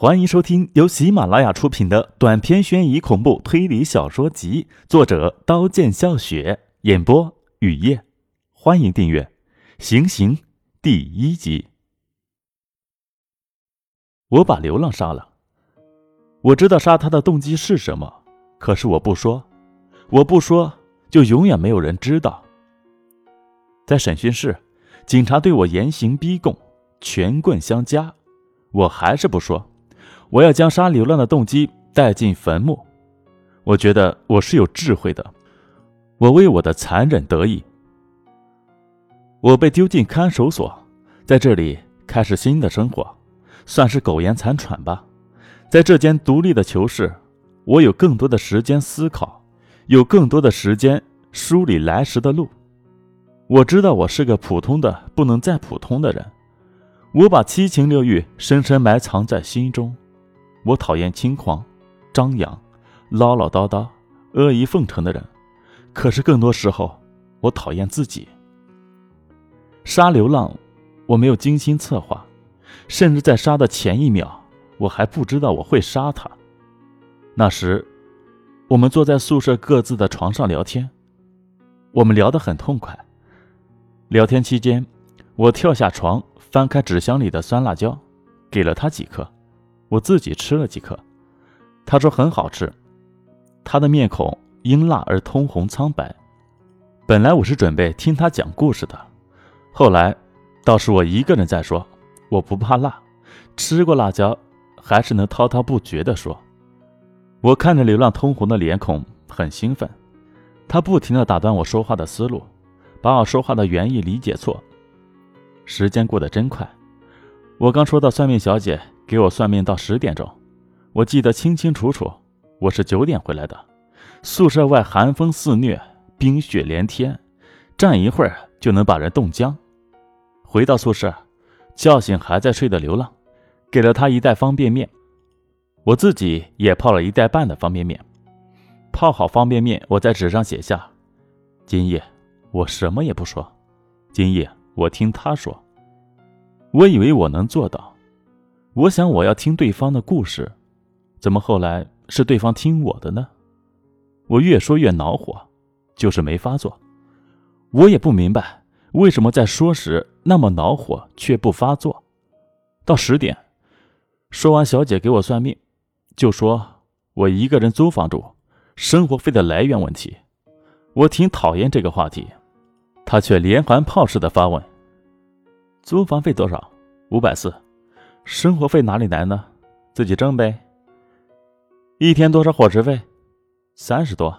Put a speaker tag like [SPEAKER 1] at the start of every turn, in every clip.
[SPEAKER 1] 欢迎收听由喜马拉雅出品的短篇悬疑恐怖推理小说集，作者刀剑笑雪，演播雨夜。欢迎订阅《行刑》第一集。我把流浪杀了，我知道杀他的动机是什么，可是我不说，我不说，就永远没有人知道。在审讯室，警察对我严刑逼供，拳棍相加，我还是不说。我要将杀流浪的动机带进坟墓。我觉得我是有智慧的，我为我的残忍得意。我被丢进看守所，在这里开始新的生活，算是苟延残喘吧。在这间独立的囚室，我有更多的时间思考，有更多的时间梳理来时的路。我知道我是个普通的不能再普通的人，我把七情六欲深深埋藏在心中。我讨厌轻狂、张扬、唠唠叨叨、阿谀奉承的人，可是更多时候，我讨厌自己。杀流浪，我没有精心策划，甚至在杀的前一秒，我还不知道我会杀他。那时，我们坐在宿舍各自的床上聊天，我们聊得很痛快。聊天期间，我跳下床，翻开纸箱里的酸辣椒，给了他几颗。我自己吃了几颗，他说很好吃。他的面孔因辣而通红苍白。本来我是准备听他讲故事的，后来倒是我一个人在说。我不怕辣，吃过辣椒还是能滔滔不绝地说。我看着流浪通红的脸孔，很兴奋。他不停地打断我说话的思路，把我说话的原意理解错。时间过得真快，我刚说到算命小姐。给我算命到十点钟，我记得清清楚楚。我是九点回来的，宿舍外寒风肆虐，冰雪连天，站一会儿就能把人冻僵。回到宿舍，叫醒还在睡的流浪，给了他一袋方便面，我自己也泡了一袋半的方便面。泡好方便面，我在纸上写下：今夜我什么也不说，今夜我听他说。我以为我能做到。我想我要听对方的故事，怎么后来是对方听我的呢？我越说越恼火，就是没发作。我也不明白为什么在说时那么恼火却不发作。到十点，说完小姐给我算命，就说我一个人租房住，生活费的来源问题。我挺讨厌这个话题，他却连环炮似的发问：租房费多少？五百四。生活费哪里来呢？自己挣呗。一天多少伙食费？三十多。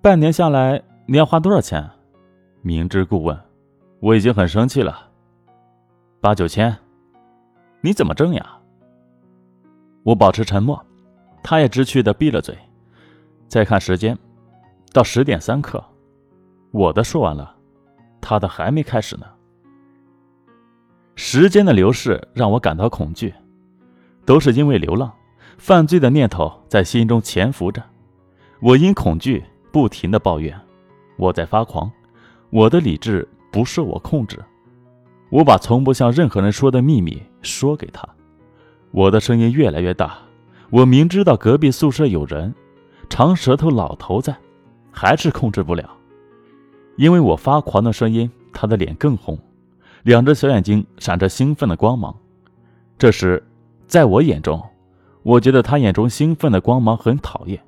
[SPEAKER 1] 半年下来你要花多少钱？明知故问，我已经很生气了。八九千。你怎么挣呀？我保持沉默，他也知趣的闭了嘴。再看时间，到十点三刻，我的说完了，他的还没开始呢。时间的流逝让我感到恐惧，都是因为流浪，犯罪的念头在心中潜伏着。我因恐惧不停的抱怨，我在发狂，我的理智不受我控制。我把从不向任何人说的秘密说给他，我的声音越来越大。我明知道隔壁宿舍有人，长舌头老头在，还是控制不了。因为我发狂的声音，他的脸更红。两只小眼睛闪着兴奋的光芒。这时，在我眼中，我觉得他眼中兴奋的光芒很讨厌，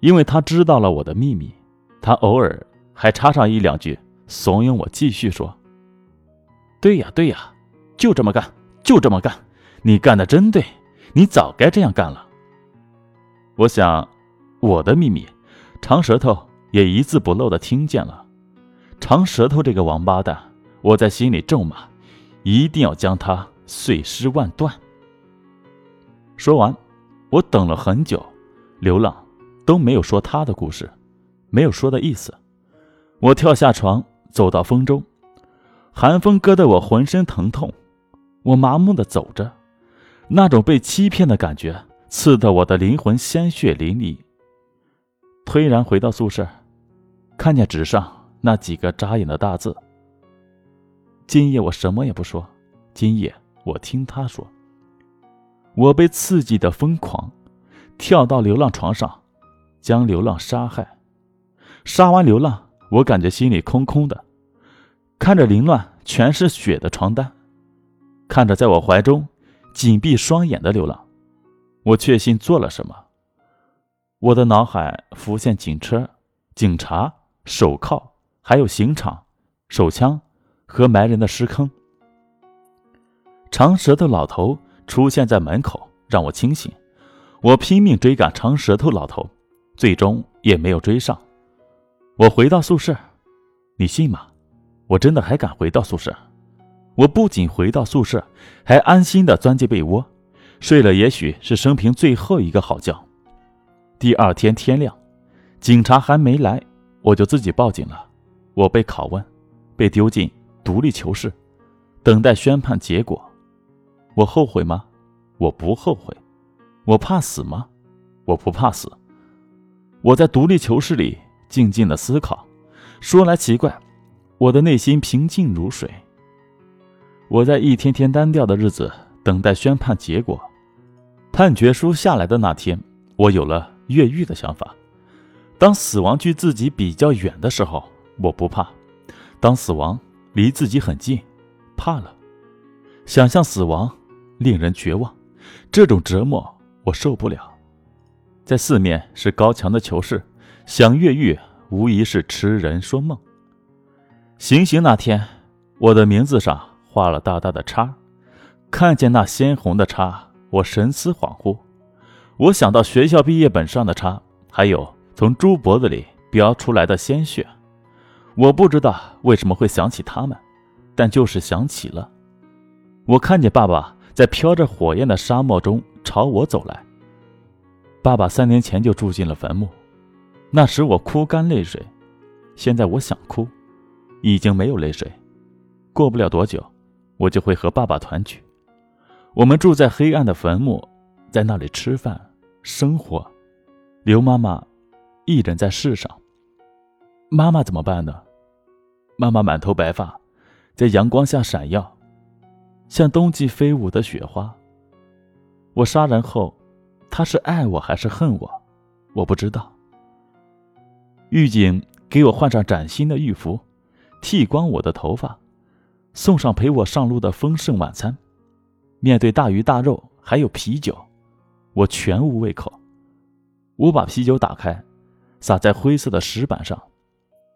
[SPEAKER 1] 因为他知道了我的秘密。他偶尔还插上一两句，怂恿我继续说：“对呀，对呀，就这么干，就这么干。你干的真对，你早该这样干了。”我想，我的秘密，长舌头也一字不漏的听见了。长舌头这个王八蛋！我在心里咒骂，一定要将他碎尸万段。说完，我等了很久，流浪都没有说他的故事，没有说的意思。我跳下床，走到风中，寒风割得我浑身疼痛，我麻木的走着，那种被欺骗的感觉刺得我的灵魂鲜血淋漓。推然回到宿舍，看见纸上那几个扎眼的大字。今夜我什么也不说，今夜我听他说。我被刺激的疯狂，跳到流浪床上，将流浪杀害。杀完流浪，我感觉心里空空的，看着凌乱全是血的床单，看着在我怀中紧闭双眼的流浪，我确信做了什么。我的脑海浮现警车、警察、手铐，还有刑场、手枪和埋人的尸坑。长舌头老头出现在门口，让我清醒。我拼命追赶长舌头老头，最终也没有追上。我回到宿舍，你信吗？我真的还敢回到宿舍。我不仅回到宿舍，还安心的钻进被窝，睡了也许是生平最后一个好觉。第二天天亮，警察还没来，我就自己报警了。我被拷问，被丢进独立囚室，等待宣判结果。我后悔吗？我不后悔。我怕死吗？我不怕死。我在独立囚室里静静的思考。说来奇怪，我的内心平静如水。我在一天天单调的日子等待宣判结果。判决书下来的那天，我有了。越狱的想法。当死亡距自己比较远的时候，我不怕；当死亡离自己很近，怕了。想象死亡令人绝望，这种折磨我受不了。在四面是高墙的囚室，想越狱无疑是痴人说梦。行刑那天，我的名字上画了大大的叉，看见那鲜红的叉，我神思恍惚。我想到学校毕业本上的叉，还有从猪脖子里飙出来的鲜血，我不知道为什么会想起他们，但就是想起了。我看见爸爸在飘着火焰的沙漠中朝我走来。爸爸三年前就住进了坟墓，那时我哭干泪水，现在我想哭，已经没有泪水。过不了多久，我就会和爸爸团聚。我们住在黑暗的坟墓，在那里吃饭。生活，刘妈妈一人在世上。妈妈怎么办呢？妈妈满头白发，在阳光下闪耀，像冬季飞舞的雪花。我杀人后，她是爱我还是恨我？我不知道。狱警给我换上崭新的狱服，剃光我的头发，送上陪我上路的丰盛晚餐。面对大鱼大肉，还有啤酒。我全无胃口，我把啤酒打开，洒在灰色的石板上，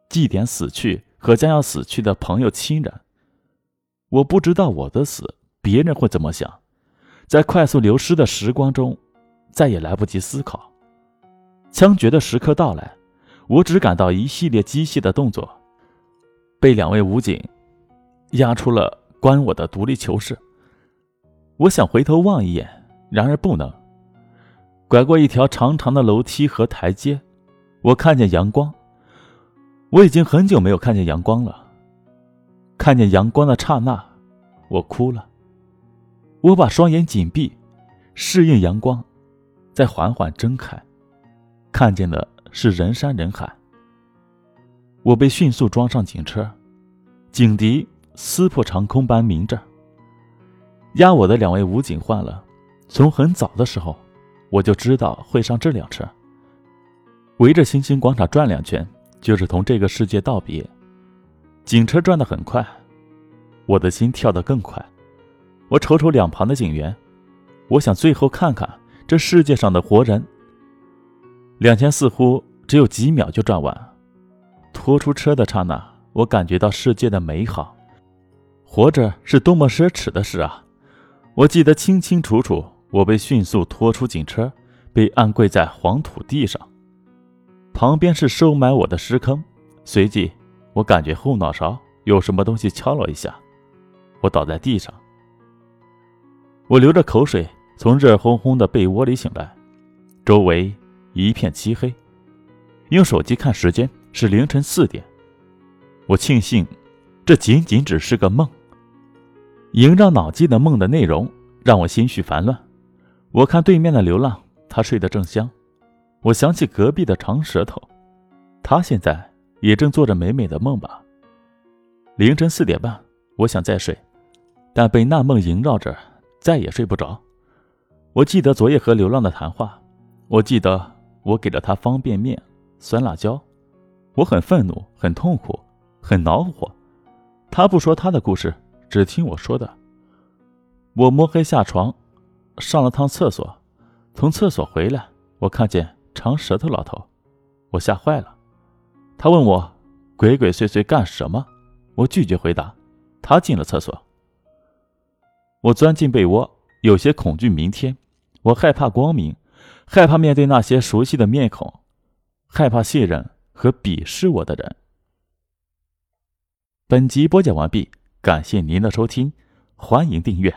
[SPEAKER 1] 祭奠死去和将要死去的朋友亲人。我不知道我的死别人会怎么想，在快速流失的时光中，再也来不及思考。枪决的时刻到来，我只感到一系列机械的动作，被两位武警押出了关我的独立囚室。我想回头望一眼，然而不能。拐过一条长长的楼梯和台阶，我看见阳光。我已经很久没有看见阳光了。看见阳光的刹那，我哭了。我把双眼紧闭，适应阳光，再缓缓睁开，看见的是人山人海。我被迅速装上警车，警笛撕破长空般鸣着。押我的两位武警换了，从很早的时候。我就知道会上这辆车，围着星星广场转两圈，就是同这个世界道别。警车转得很快，我的心跳得更快。我瞅瞅两旁的警员，我想最后看看这世界上的活人。两圈似乎只有几秒就转完。拖出车的刹那，我感觉到世界的美好。活着是多么奢侈的事啊！我记得清清楚楚。我被迅速拖出警车，被按跪在黄土地上，旁边是收埋我的尸坑。随即，我感觉后脑勺有什么东西敲了一下，我倒在地上。我流着口水从热烘烘的被窝里醒来，周围一片漆黑。用手机看时间是凌晨四点。我庆幸，这仅仅只是个梦。萦绕脑际的梦的内容让我心绪烦乱。我看对面的流浪，他睡得正香。我想起隔壁的长舌头，他现在也正做着美美的梦吧。凌晨四点半，我想再睡，但被那梦萦绕着，再也睡不着。我记得昨夜和流浪的谈话，我记得我给了他方便面、酸辣椒，我很愤怒，很痛苦，很恼火。他不说他的故事，只听我说的。我摸黑下床，上了趟厕所，从厕所回来，我看见长舌头老头，我吓坏了。他问我鬼鬼祟祟干什么，我拒绝回答。他进了厕所，我钻进被窝，有些恐惧明天。我害怕光明，害怕面对那些熟悉的面孔，害怕信任和鄙视我的人。本集播讲完毕，感谢您的收听，欢迎订阅。